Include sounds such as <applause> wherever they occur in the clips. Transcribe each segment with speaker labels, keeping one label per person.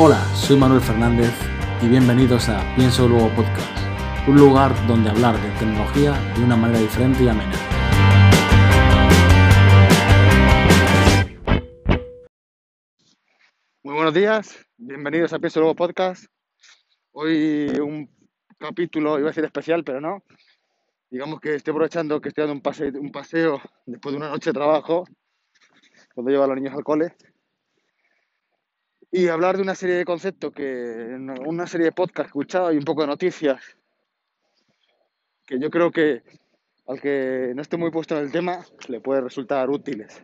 Speaker 1: Hola, soy Manuel Fernández y bienvenidos a Pienso Luego Podcast, un lugar donde hablar de tecnología de una manera diferente y amena.
Speaker 2: Muy buenos días, bienvenidos a Pienso Luego Podcast. Hoy un capítulo, iba a ser especial, pero no. Digamos que estoy aprovechando que estoy dando un paseo, un paseo después de una noche de trabajo, cuando llevo a los niños al cole, y hablar de una serie de conceptos que, una serie de podcasts que he escuchado y un poco de noticias que yo creo que al que no esté muy puesto en el tema le puede resultar útiles.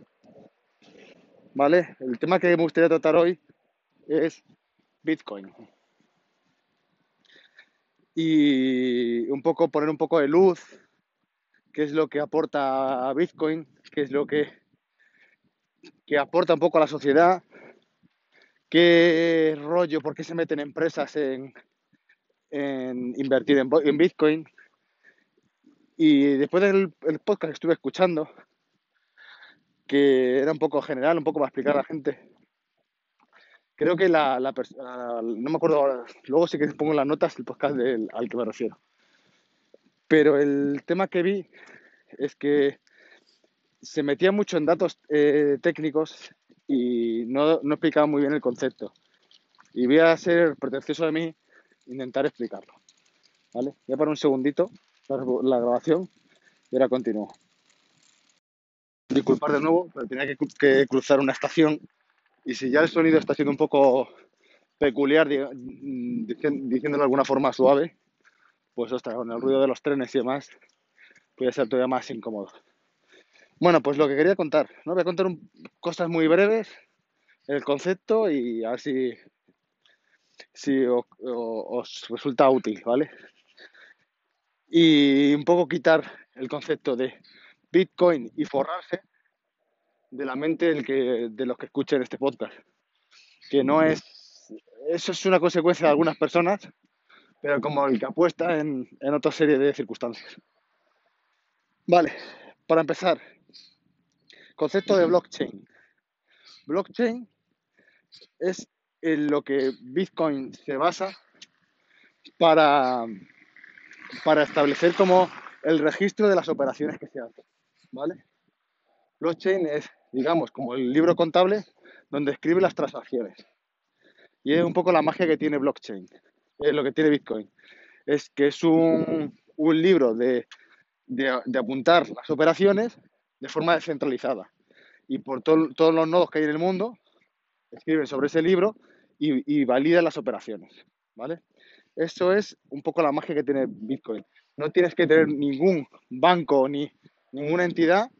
Speaker 2: ¿Vale? El tema que me gustaría tratar hoy es Bitcoin. Y un poco poner un poco de luz, qué es lo que aporta a Bitcoin, qué es lo que, que aporta un poco a la sociedad qué rollo, por qué se meten empresas en, invertir en, Bitcoin. Y después del podcast que estuve escuchando, que era un poco general, un poco para explicar a la gente, creo que la, la persona, no me acuerdo ahora, luego sí que pongo las notas el podcast al que me refiero. Pero el tema que vi es que se metía mucho en datos eh, técnicos y no, explicaba muy bien el concepto. Y voy a ser pretencioso de mí intentar explicarlo. ¿Vale? Voy a parar un segundito la, grabación y ahora continúo. Disculpar de nuevo, pero tenía que, cruzar una estación y si ya el sonido está siendo un poco peculiar, diciéndolo de alguna forma suave, pues ostras, con el ruido de los trenes y demás, puede ser todavía más incómodo. Bueno, pues lo que quería contar, ¿no? Voy a contar cosas muy breves, el concepto y a ver si, os resulta útil, ¿vale? Y un poco quitar el concepto de Bitcoin y forrarse de la mente del que, de los que escuchen este podcast. Que no es. Eso es una consecuencia de algunas personas, pero como el que apuesta en, en otra serie de circunstancias. Vale, para empezar, Concepto de blockchain. Blockchain es en lo que Bitcoin se basa para, para establecer como el registro de las operaciones que se hacen. ¿Vale? Blockchain es, digamos, como el libro contable donde escribe las transacciones. Y es un poco la magia que tiene blockchain, es lo que tiene Bitcoin. Es que es un, libro de, de apuntar las operaciones de forma descentralizada. Y por todos los nodos que hay en el mundo, escriben sobre ese libro y, validan las operaciones. ¿Vale? Eso es un poco la magia que tiene Bitcoin. No tienes que tener ningún banco ni ninguna entidad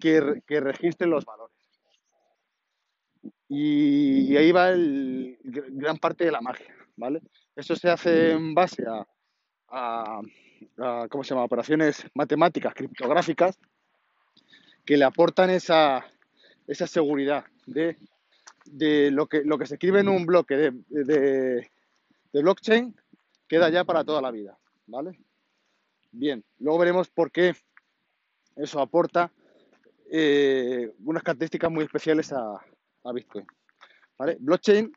Speaker 2: que, que registre los valores. Y, ahí va el, gran parte de la magia, ¿vale? Eso se hace en base a, a, a ¿cómo se llama? Operaciones matemáticas criptográficas que le aportan esa, esa seguridad de, de, lo, que, lo que se escribe en un bloque de, de, blockchain queda ya para toda la vida, ¿vale? Bien, luego veremos por qué eso aporta eh, unas características muy especiales a, Bitcoin. Blockchain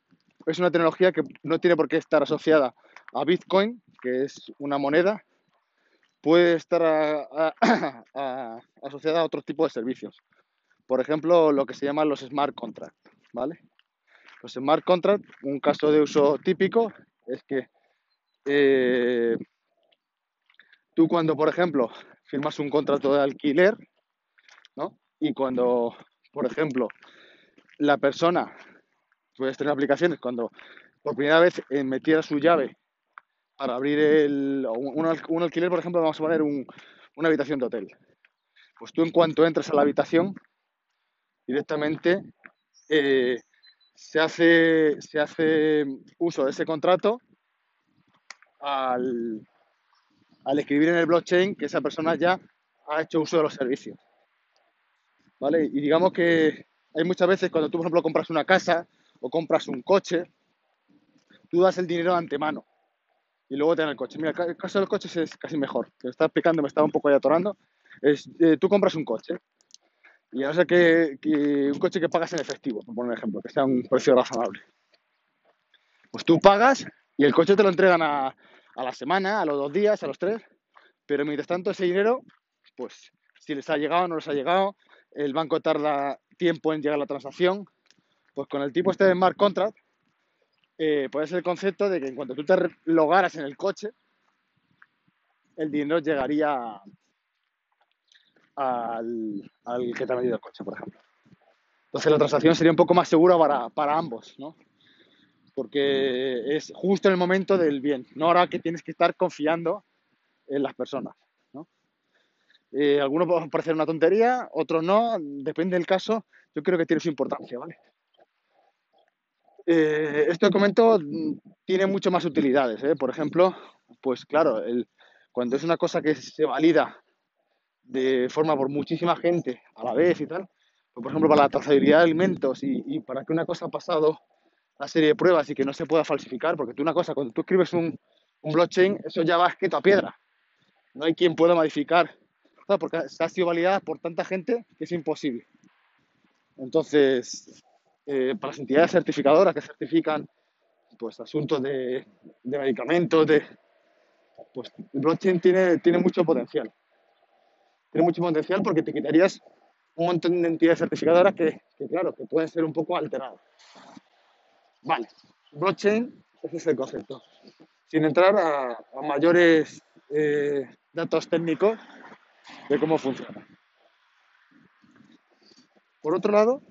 Speaker 2: es una tecnología que no tiene por qué estar asociada a Bitcoin, que es una moneda, puede estar <clears throat> asociada a otro tipo de servicios. Por ejemplo, lo que se llaman los smart contracts, ¿vale? Los smart contracts, un caso de uso típico es que eh, tú cuando, por ejemplo, firmas un contrato de alquiler, ¿no? Y cuando, por ejemplo, la persona, puedes tener aplicaciones, cuando por primera vez eh, metiera su llave para abrir un, alquiler, por ejemplo, vamos a poner una habitación de hotel. Pues tú en cuanto entras a la habitación, directamente eh, se, hace, se hace uso de ese contrato al, al escribir en el blockchain que esa persona ya ha hecho uso de los servicios. ¿Vale? Y digamos que hay muchas veces cuando tú, por ejemplo, compras una casa o compras un coche, tú das el dinero de antemano y luego te dan el coche. Mira, el caso del coche es casi mejor. Te estaba explicando, me estaba un poco ahí atorando. Es, eh, tú compras un coche y a no ser que, un coche que pagas en efectivo, por poner un ejemplo, que sea un precio razonable. Pues tú pagas y el coche te lo entregan a, a la semana, a los dos días, a los tres, pero mientras tanto ese dinero, pues si les ha llegado o no les ha llegado, el banco tarda tiempo en llegar a la transacción, pues con el tipo este de smart contract, eh, puede ser el concepto de que en cuanto tú te logaras en el coche, el dinero llegaría al, que te ha vendido el coche, por ejemplo. Entonces la transacción sería un poco más segura para, para ambos, ¿no? Porque es justo en el momento del bien, no ahora que tienes que estar confiando en las personas, ¿no? Eh, algunos pueden parecer una tontería, otros no, depende del caso, yo creo que tiene su importancia, ¿vale? Eh, esto que comento mm, tiene mucho más utilidades, ¿eh? Por ejemplo, pues claro, el, cuando es una cosa que se valida de forma por muchísima gente a la vez y tal, pues, por ejemplo, para la trazabilidad de alimentos y, y para que una cosa ha pasado una serie de pruebas y que no se pueda falsificar, porque tú una cosa, cuando tú escribes un, un blockchain, eso ya va escrito a piedra. No hay quien pueda modificar, porque ha sido validada por tanta gente que es imposible. Entonces, eh, para las entidades certificadoras que certifican pues asuntos de, de medicamentos, de, pues el blockchain tiene, tiene mucho potencial. Tiene mucho potencial porque te quitarías un montón de entidades certificadoras que, que, claro, que pueden ser un poco alteradas. Vale, blockchain, ese es el concepto. Sin entrar a, mayores eh, datos técnicos de cómo funciona. Por otro lado,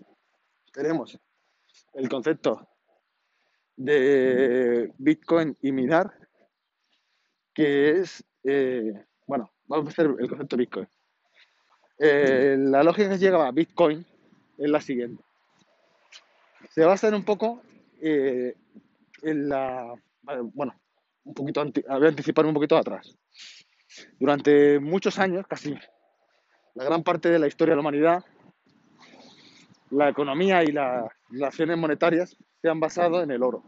Speaker 2: tenemos el concepto de Bitcoin y minar, que es, eh, bueno, vamos a hacer el concepto de Bitcoin. Eh, la lógica que llega a Bitcoin es la siguiente. Se basa en un poco eh, en la, bueno, un poquito, anti, voy a anticiparme un poquito atrás. Durante muchos años, casi la gran parte de la historia de la humanidad, la economía y las relaciones monetarias se han basado en el oro.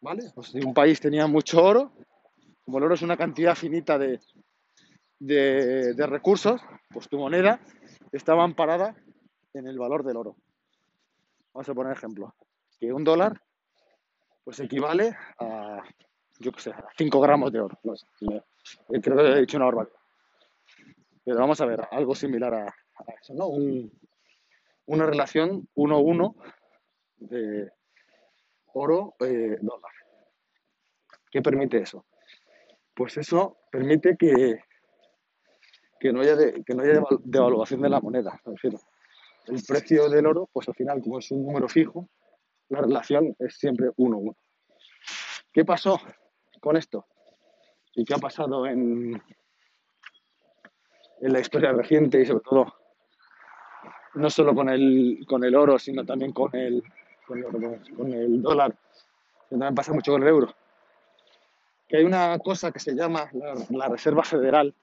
Speaker 2: ¿Vale? Pues si un país tenía mucho oro, como el oro es una cantidad finita de, de, recursos, pues tu moneda estaba amparada en el valor del oro. Vamos a poner ejemplo. Que un dólar pues equivale a, yo qué sé, a 5 gramos de oro. Creo que he dicho una barbaridad. Pero vamos a ver, algo similar a, eso, ¿no? Una relación 1-1 de oro-dólar. ¿Qué permite eso? Pues eso permite que, que no haya, que no haya devaluación de la moneda. El precio del oro, pues al final, como es un número fijo, la relación es siempre 1-1. ¿Qué pasó con esto? ¿Y qué ha pasado en, en la historia reciente y sobre todo no solo con el, con el oro, sino también con el, con el, dólar, que también pasa mucho con el euro? Que hay una cosa que se llama la, Reserva Federal,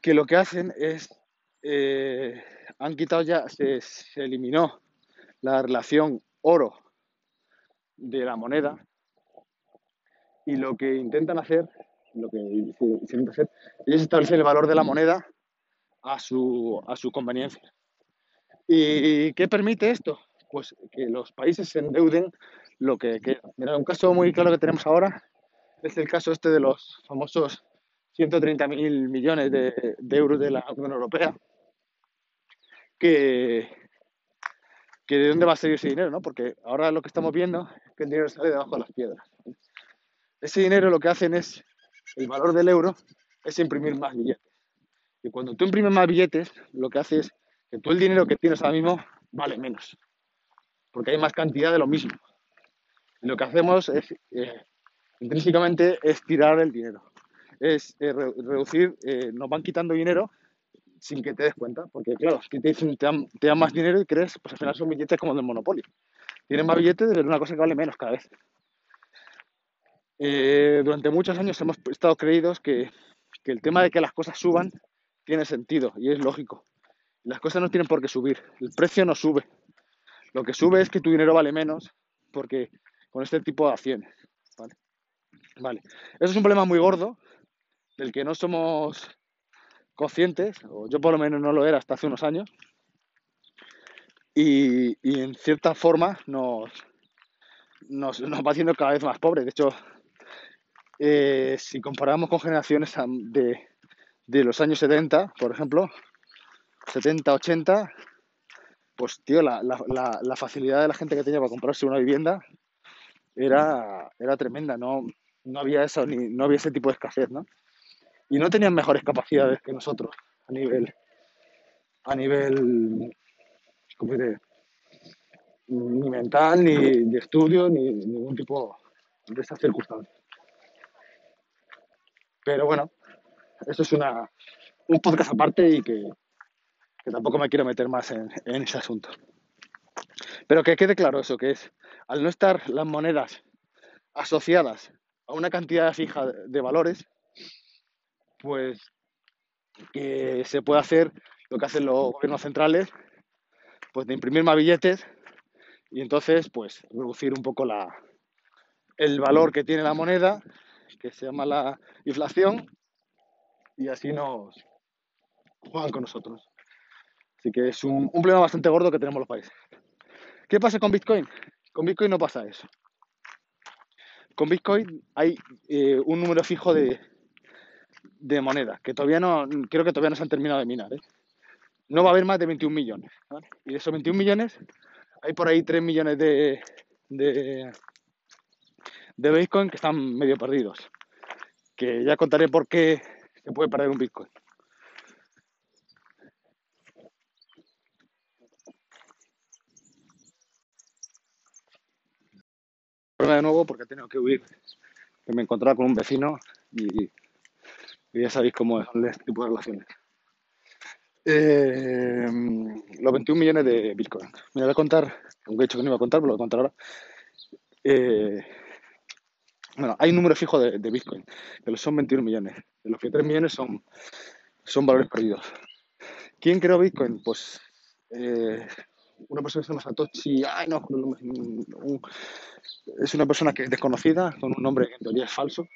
Speaker 2: que lo que hacen es, eh, han quitado ya, se, se eliminó la relación oro de la moneda y lo que intentan hacer, lo que intentan hacer, ellos establecen el valor de la moneda a su, a su conveniencia. ¿Y qué permite esto? Pues que los países se endeuden lo que queda. Mira, un caso muy claro que tenemos ahora es el caso este de los famosos 130.000 millones de, de, euros de la Unión Europea, que, que de dónde va a salir ese dinero, ¿no? Porque ahora lo que estamos viendo es que el dinero sale debajo de las piedras. Ese dinero lo que hacen es, el valor del euro es imprimir más billetes. Y cuando tú imprimes más billetes, lo que hace es que tú el dinero que tienes ahora mismo vale menos, porque hay más cantidad de lo mismo. Y lo que hacemos es, eh, intrínsecamente, es tirar el dinero, es eh, re reducir, eh, nos van quitando dinero sin que te des cuenta, porque claro, si te dicen te dan, más dinero y crees, pues al final son billetes como del Monopoly. Tienes más billetes de una cosa que vale menos cada vez. Durante muchos años hemos estado creídos que, que, el tema de que las cosas suban tiene sentido y es lógico. Las cosas no tienen por qué subir, el precio no sube. Lo que sube es que tu dinero vale menos porque con este tipo de acciones. ¿vale? Vale. Eso es un problema muy gordo del que no somos conscientes, o yo por lo menos no lo era hasta hace unos años, y, y en cierta forma nos, nos, nos va haciendo cada vez más pobres. De hecho, eh, si comparamos con generaciones de, de los años 70, por ejemplo, 70, 80, pues tío, la, facilidad de la gente que tenía para comprarse una vivienda era, era tremenda, no, no había eso, ni, no había ese tipo de escasez, ¿no? Y no tenían mejores capacidades que nosotros a nivel, a nivel, ¿cómo diré? Ni mental, ni de estudio, ni ningún tipo de esas circunstancias. Pero bueno, eso es una, un podcast aparte y que, que tampoco me quiero meter más en, en ese asunto. Pero que quede claro eso, que es, al no estar las monedas asociadas a una cantidad fija de valores, pues que se puede hacer lo que hacen los gobiernos centrales, pues de imprimir más billetes y entonces pues reducir un poco la, el valor que tiene la moneda, que se llama la inflación, y así nos juegan con nosotros. Así que es un, problema bastante gordo que tenemos los países. ¿Qué pasa con Bitcoin? Con Bitcoin no pasa eso. Con Bitcoin hay eh, un número fijo de, de monedas que todavía no, creo que todavía no se han terminado de minar. ¿eh? No va a haber más de 21 millones. Y de esos 21 millones, hay por ahí 3 millones de, de, de Bitcoin que están medio perdidos. Que ya contaré por qué se puede perder un Bitcoin. de nuevo porque he tenido que huir, que me encontraba con un vecino y, ya sabéis cómo son este tipo de relaciones. Eh, los 21 millones de Bitcoin. Me voy a contar, aunque he dicho que no iba a contar, pero lo voy a contar ahora. Eh, bueno, hay un número fijo de, Bitcoin, que son 21 millones, de los que 3 millones son, son valores perdidos. ¿Quién creó Bitcoin? Pues eh, una persona que se llama Satoshi, ay no, es una persona que es desconocida, con un nombre que en teoría es falso,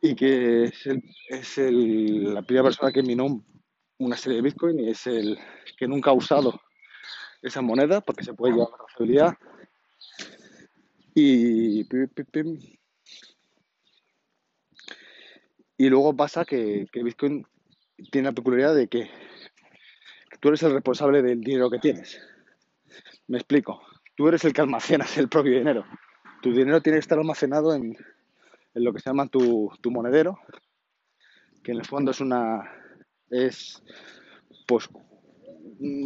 Speaker 2: y que es, la primera persona que minó una serie de Bitcoin y es el que nunca ha usado esa moneda porque se puede llevar la trazabilidad. Y, y luego pasa que, que Bitcoin tiene la peculiaridad de que tú eres el responsable del dinero que tienes. Me explico. Tú eres el que almacenas el propio dinero. Tu dinero tiene que estar almacenado en, lo que se llama tu, monedero, que en el fondo es una. es. pues.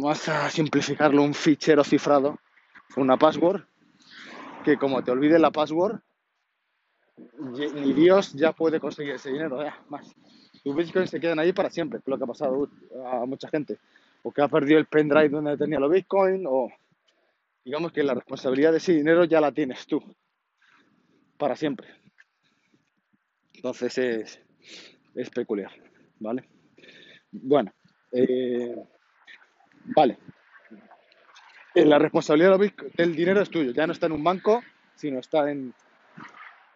Speaker 2: vas a simplificarlo, un fichero cifrado, una password, que como te olvides la password, ni Dios ya puede conseguir ese dinero, más. Tus bitcoins se quedan ahí para siempre, es lo que ha pasado a mucha gente o que ha perdido el pendrive donde tenía los bitcoins, o digamos que la responsabilidad de ese dinero ya la tienes tú, para siempre. Entonces es, es peculiar, ¿vale? Bueno, eh, vale. Eh, la responsabilidad del dinero es tuyo, ya no está en un banco, sino está en,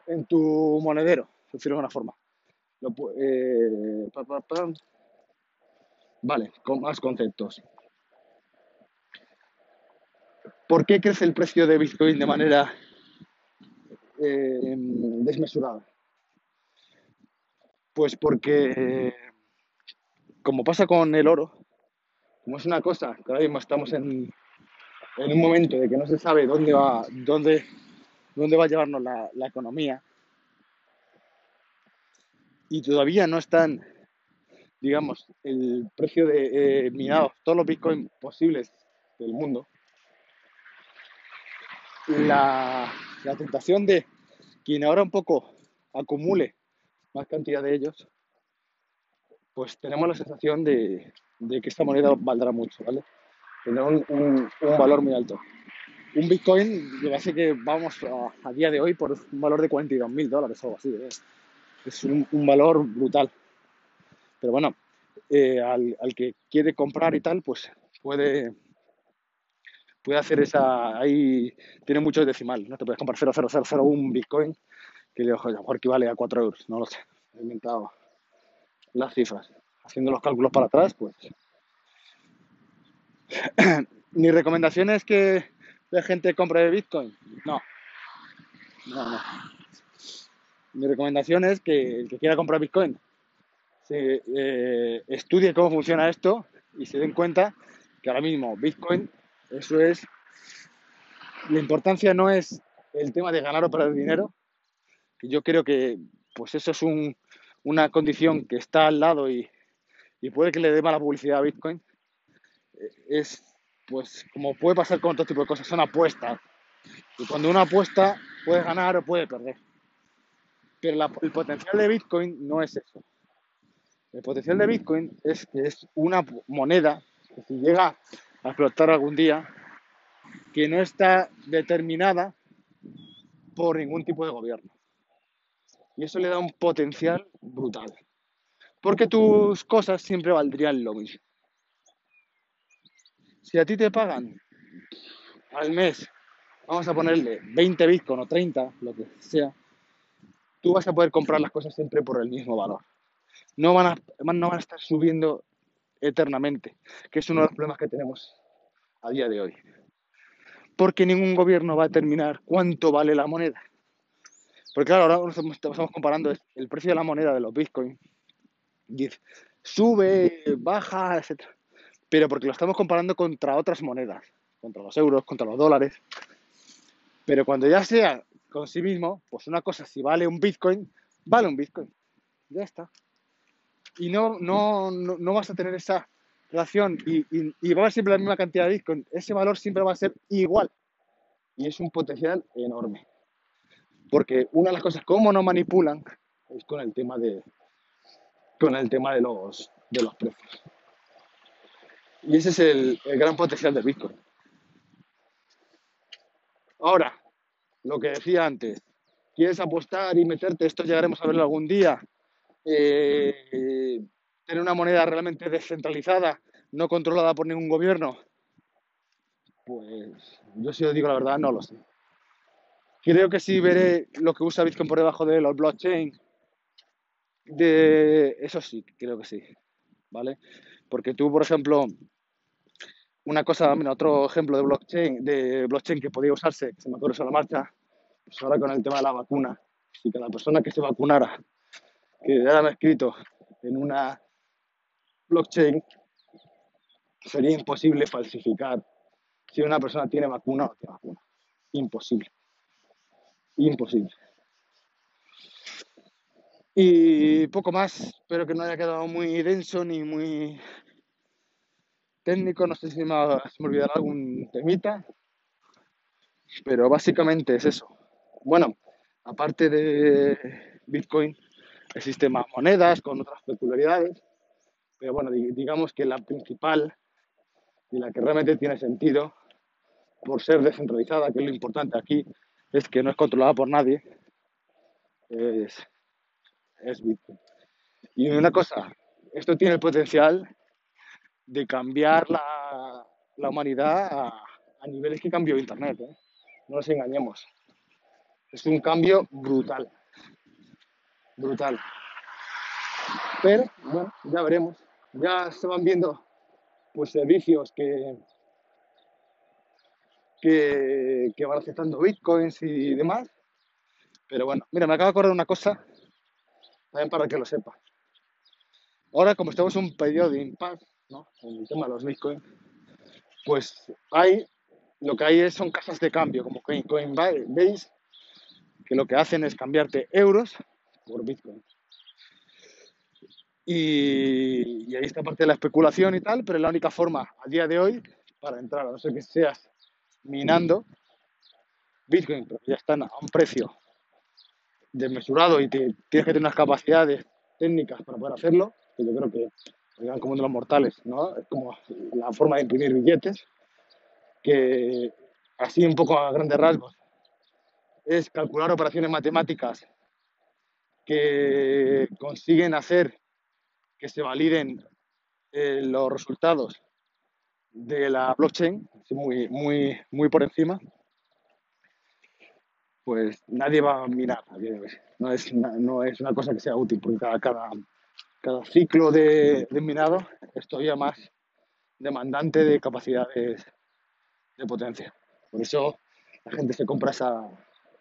Speaker 2: en tu monedero, por decirlo de alguna forma. eh, Vale, con más conceptos. ¿Por qué crece el precio de Bitcoin de manera eh, desmesurada? Pues porque, como pasa con el oro, como es una cosa que ahora mismo estamos en, un momento de que no se sabe dónde va, dónde, dónde va a llevarnos la, la economía, y todavía no están digamos, el precio de eh, todos los bitcoins posibles del mundo, la, la, tentación de quien ahora un poco acumule más cantidad de ellos, pues tenemos la sensación de, que esta moneda valdrá mucho, ¿vale? Tendrá un, un, valor muy alto. Un Bitcoin, yo sé que vamos a, día de hoy por un valor de 42 mil dólares o algo así. ¿eh? Es un, un valor brutal. Pero bueno, eh, al, que quiere comprar y tal, pues puede, puede hacer esa. Ahí tiene mucho decimal, ¿no? Te puedes comprar 0,0001 Bitcoin, que a lo mejor equivale a 4 euros, no lo sé. He inventado las cifras. Haciendo los cálculos para atrás, pues. <clears throat> Mi recomendación es que de gente compra de Bitcoin? No. No, no. Mi recomendación es que el que quiera comprar Bitcoin se eh, estudie cómo funciona esto y se den cuenta que ahora mismo Bitcoin, eso es, la importancia no es el tema de ganar o perder dinero, yo creo que pues eso es un, una condición que está al lado y, y puede que le dé mala publicidad a Bitcoin, es pues como puede pasar con otro tipo de cosas, son apuestas. Y cuando uno apuesta puede ganar o puede perder. Pero el potencial de Bitcoin no es eso. El potencial de Bitcoin es que es una moneda que si llega a explotar algún día, que no está determinada por ningún tipo de gobierno. Y eso le da un potencial brutal. Porque tus cosas siempre valdrían lo mismo. Si a ti te pagan al mes, vamos a ponerle 20 Bitcoin o 30, lo que sea, tú vas a poder comprar las cosas siempre por el mismo valor. No van a, no van a estar subiendo eternamente, que es uno de los problemas que tenemos a día de hoy. Porque ningún gobierno va a determinar cuánto vale la moneda. Porque claro, ahora estamos comparando el precio de la moneda de los bitcoins. Sube, baja, etc. Pero porque lo estamos comparando contra otras monedas, contra los euros, contra los dólares. Pero cuando ya sea con sí mismo, pues una cosa, si vale un bitcoin, vale un bitcoin. Ya está. Y no, no, no, vas a tener esa relación y, y, va a ser siempre la misma cantidad de bitcoin. Ese valor siempre va a ser igual. Y es un potencial enorme. Porque una de las cosas, como no manipulan, es con el tema de, con el tema de los, de los precios. Y ese es el, gran potencial del Bitcoin. Ahora, lo que decía antes, ¿quieres apostar y meterte? Esto llegaremos a verlo algún día. Eh, tener una moneda realmente descentralizada, no controlada por ningún gobierno. Pues yo si os digo la verdad, no lo sé. Creo que sí veré lo que usa Bitcoin por debajo de los blockchain. De eso sí, creo que sí. ¿Vale? Porque tú, por ejemplo, una cosa, otro ejemplo de blockchain, de blockchain que podía usarse, que se me ocurre sobre la marcha, pues ahora con el tema de la vacuna. Si cada persona que se vacunara, que me escrito en una blockchain, sería imposible falsificar si una persona tiene vacuna o no tiene vacuna. Imposible imposible. Y poco más, espero que no haya quedado muy denso ni muy técnico, no sé si me, se me olvidará algún temita, pero básicamente es eso. Bueno, aparte de Bitcoin, existen más monedas con otras peculiaridades, pero bueno, digamos que la principal y la que realmente tiene sentido por ser descentralizada, que es lo importante aquí, es que no es controlada por nadie, es, es Bitcoin. Y una cosa, esto tiene el potencial de cambiar la, la humanidad a, niveles que cambió Internet. ¿eh? No nos engañemos. Es un cambio brutal. Brutal. Pero, bueno, ya veremos. Ya se van viendo pues servicios que, que, van aceptando bitcoins y demás. Pero bueno, mira, me acabo de acordar una cosa, también para que lo sepa. Ahora, como estamos en un periodo de impasse, ¿no? En el tema de los bitcoins, pues hay, lo que hay son casas de cambio, como Coinbase, que lo que hacen es cambiarte euros por bitcoin. Y, y, ahí está parte de la especulación y tal, pero es la única forma a día de hoy para entrar, a no ser que seas minando Bitcoin, pero ya están a un precio desmesurado y tienes que tener unas capacidades técnicas para poder hacerlo, que yo creo que como como de los mortales, ¿no? Es como la forma de imprimir billetes, que así un poco a grandes rasgos es calcular operaciones matemáticas que consiguen hacer que se validen eh, los resultados de la blockchain, muy, muy, muy por encima, pues nadie va a mirar No es, no es una cosa que sea útil, porque cada, cada, cada ciclo de, minado es todavía más demandante de capacidades de potencia. Por eso la gente se compra esa,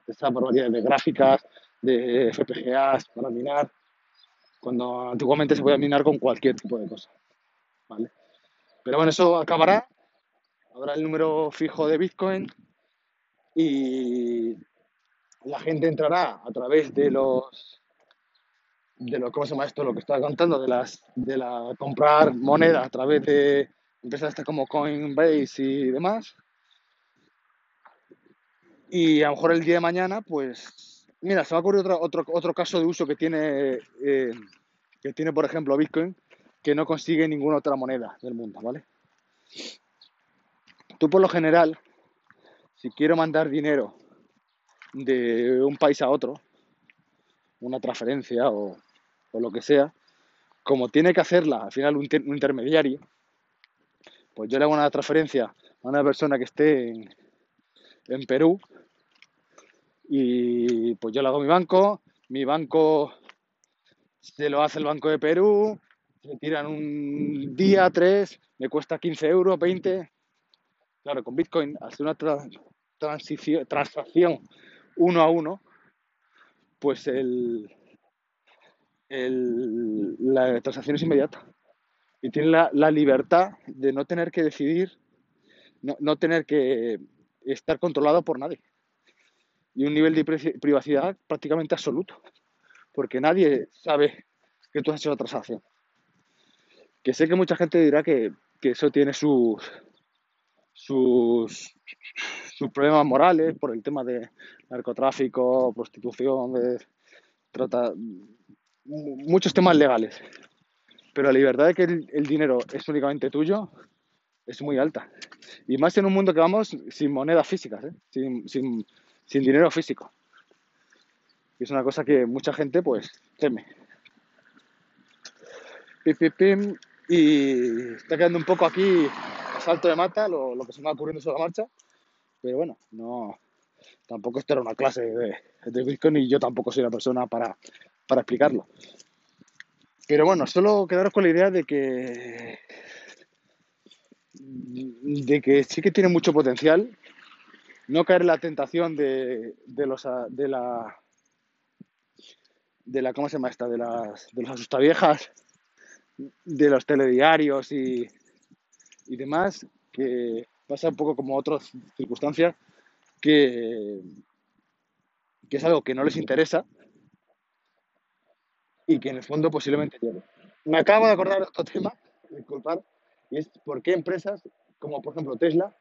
Speaker 2: esa barbaridad de gráficas, de FPGAs para minar, cuando antiguamente se podía minar con cualquier tipo de cosa. ¿vale? Pero bueno, eso acabará, habrá el número fijo de Bitcoin y la gente entrará a través de los de lo, ¿cómo se llama esto? Lo que estaba contando, de las de la comprar moneda a través de empresas como Coinbase y demás. Y a lo mejor el día de mañana, pues, mira, se me ha ocurrido otro, otro, otro caso de uso que tiene, eh, que tiene, por ejemplo, Bitcoin, que no consigue ninguna otra moneda del mundo, ¿vale? Tú por lo general, si quiero mandar dinero de un país a otro, una transferencia o, o lo que sea, como tiene que hacerla al final un, intermediario, pues yo le hago una transferencia a una persona que esté en, en Perú y pues yo le hago mi banco, mi banco se lo hace el Banco de Perú, se tiran un día, tres, me cuesta 15 euros, 20. Claro, con Bitcoin, hacer una tra transición, transacción uno a uno, pues el, el, la transacción es inmediata. Y tiene la, libertad de no tener que decidir, no, no, tener que estar controlado por nadie. Y un nivel de privacidad prácticamente absoluto. Porque nadie sabe que tú has hecho la transacción. Que sé que mucha gente dirá que, que eso tiene sus, sus, sus problemas morales por el tema de narcotráfico, prostitución, de, trata muchos temas legales. Pero la libertad de que el, dinero es únicamente tuyo es muy alta. Y más en un mundo que vamos sin monedas físicas, ¿eh? sin, sin, dinero físico. Y es una cosa que mucha gente pues teme. Pim, pim. Y está quedando un poco aquí salto de mata lo, que se me va ocurriendo sobre la marcha. Pero bueno, no, tampoco esto era una clase de Bitcoin y yo tampoco soy la persona para, para explicarlo. Pero bueno, solo quedaros con la idea de que de que sí que tiene mucho potencial, no caer en la tentación de, los de la de la ¿cómo se llama esta? de las de los asustaviejas, de los telediarios y, y demás, que pasa un poco como otras circunstancias que, que es algo que no les interesa y que en el fondo posiblemente llegue. Me acabo de acordar otro <laughs> tema, disculpad, y es por qué empresas como por ejemplo Tesla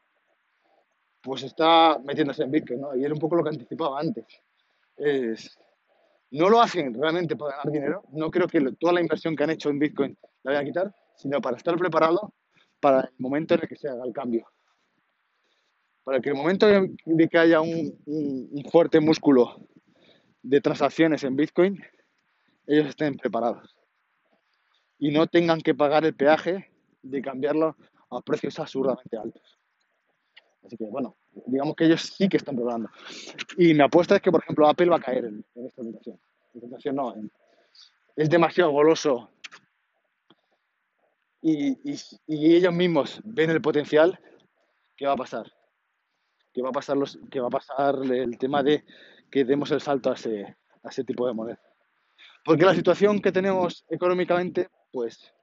Speaker 2: pues está metiéndose en Bitcoin, ¿no? Y era un poco lo que anticipaba antes. Es, no lo hacen realmente para ganar dinero, no creo que toda la inversión que han hecho en Bitcoin la vayan a quitar, sino para estar preparado para el momento en el que se haga el cambio. Para que el momento de que haya un fuerte músculo de transacciones en Bitcoin, ellos estén preparados y no tengan que pagar el peaje de cambiarlo a precios absurdamente altos. Así que bueno, digamos que ellos sí que están preparando. Y mi apuesta es que, por ejemplo, Apple va a caer en, en esta tentación. En tentación no, es demasiado goloso y, ellos mismos ven el potencial, ¿qué va a pasar? ¿Qué va a pasar, los, qué va a pasar el tema de que demos el salto a ese, a ese tipo de moneda? Porque la situación que tenemos económicamente, pues,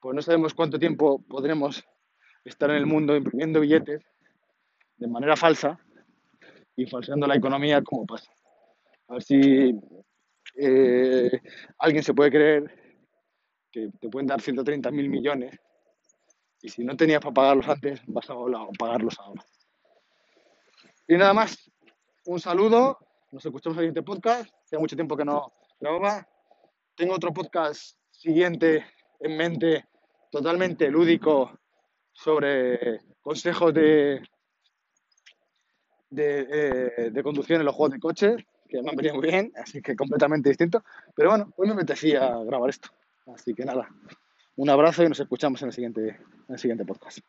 Speaker 2: pues no sabemos cuánto tiempo podremos estar en el mundo imprimiendo billetes de manera falsa y falseando la economía como pasa. A ver si eh, alguien se puede creer que te pueden dar 130 mil millones y si no tenías para pagarlos antes, vas a pagarlos ahora. Y nada más, un saludo, nos escuchamos en el siguiente podcast, hace mucho tiempo que no grababa. Tengo otro podcast siguiente en mente, totalmente lúdico, sobre consejos de, eh, de conducción en los juegos de coche, que me han venido muy bien, así que completamente distinto. Pero bueno, hoy me apetecía grabar esto. Así que nada, un abrazo y nos escuchamos en el siguiente, en el siguiente podcast.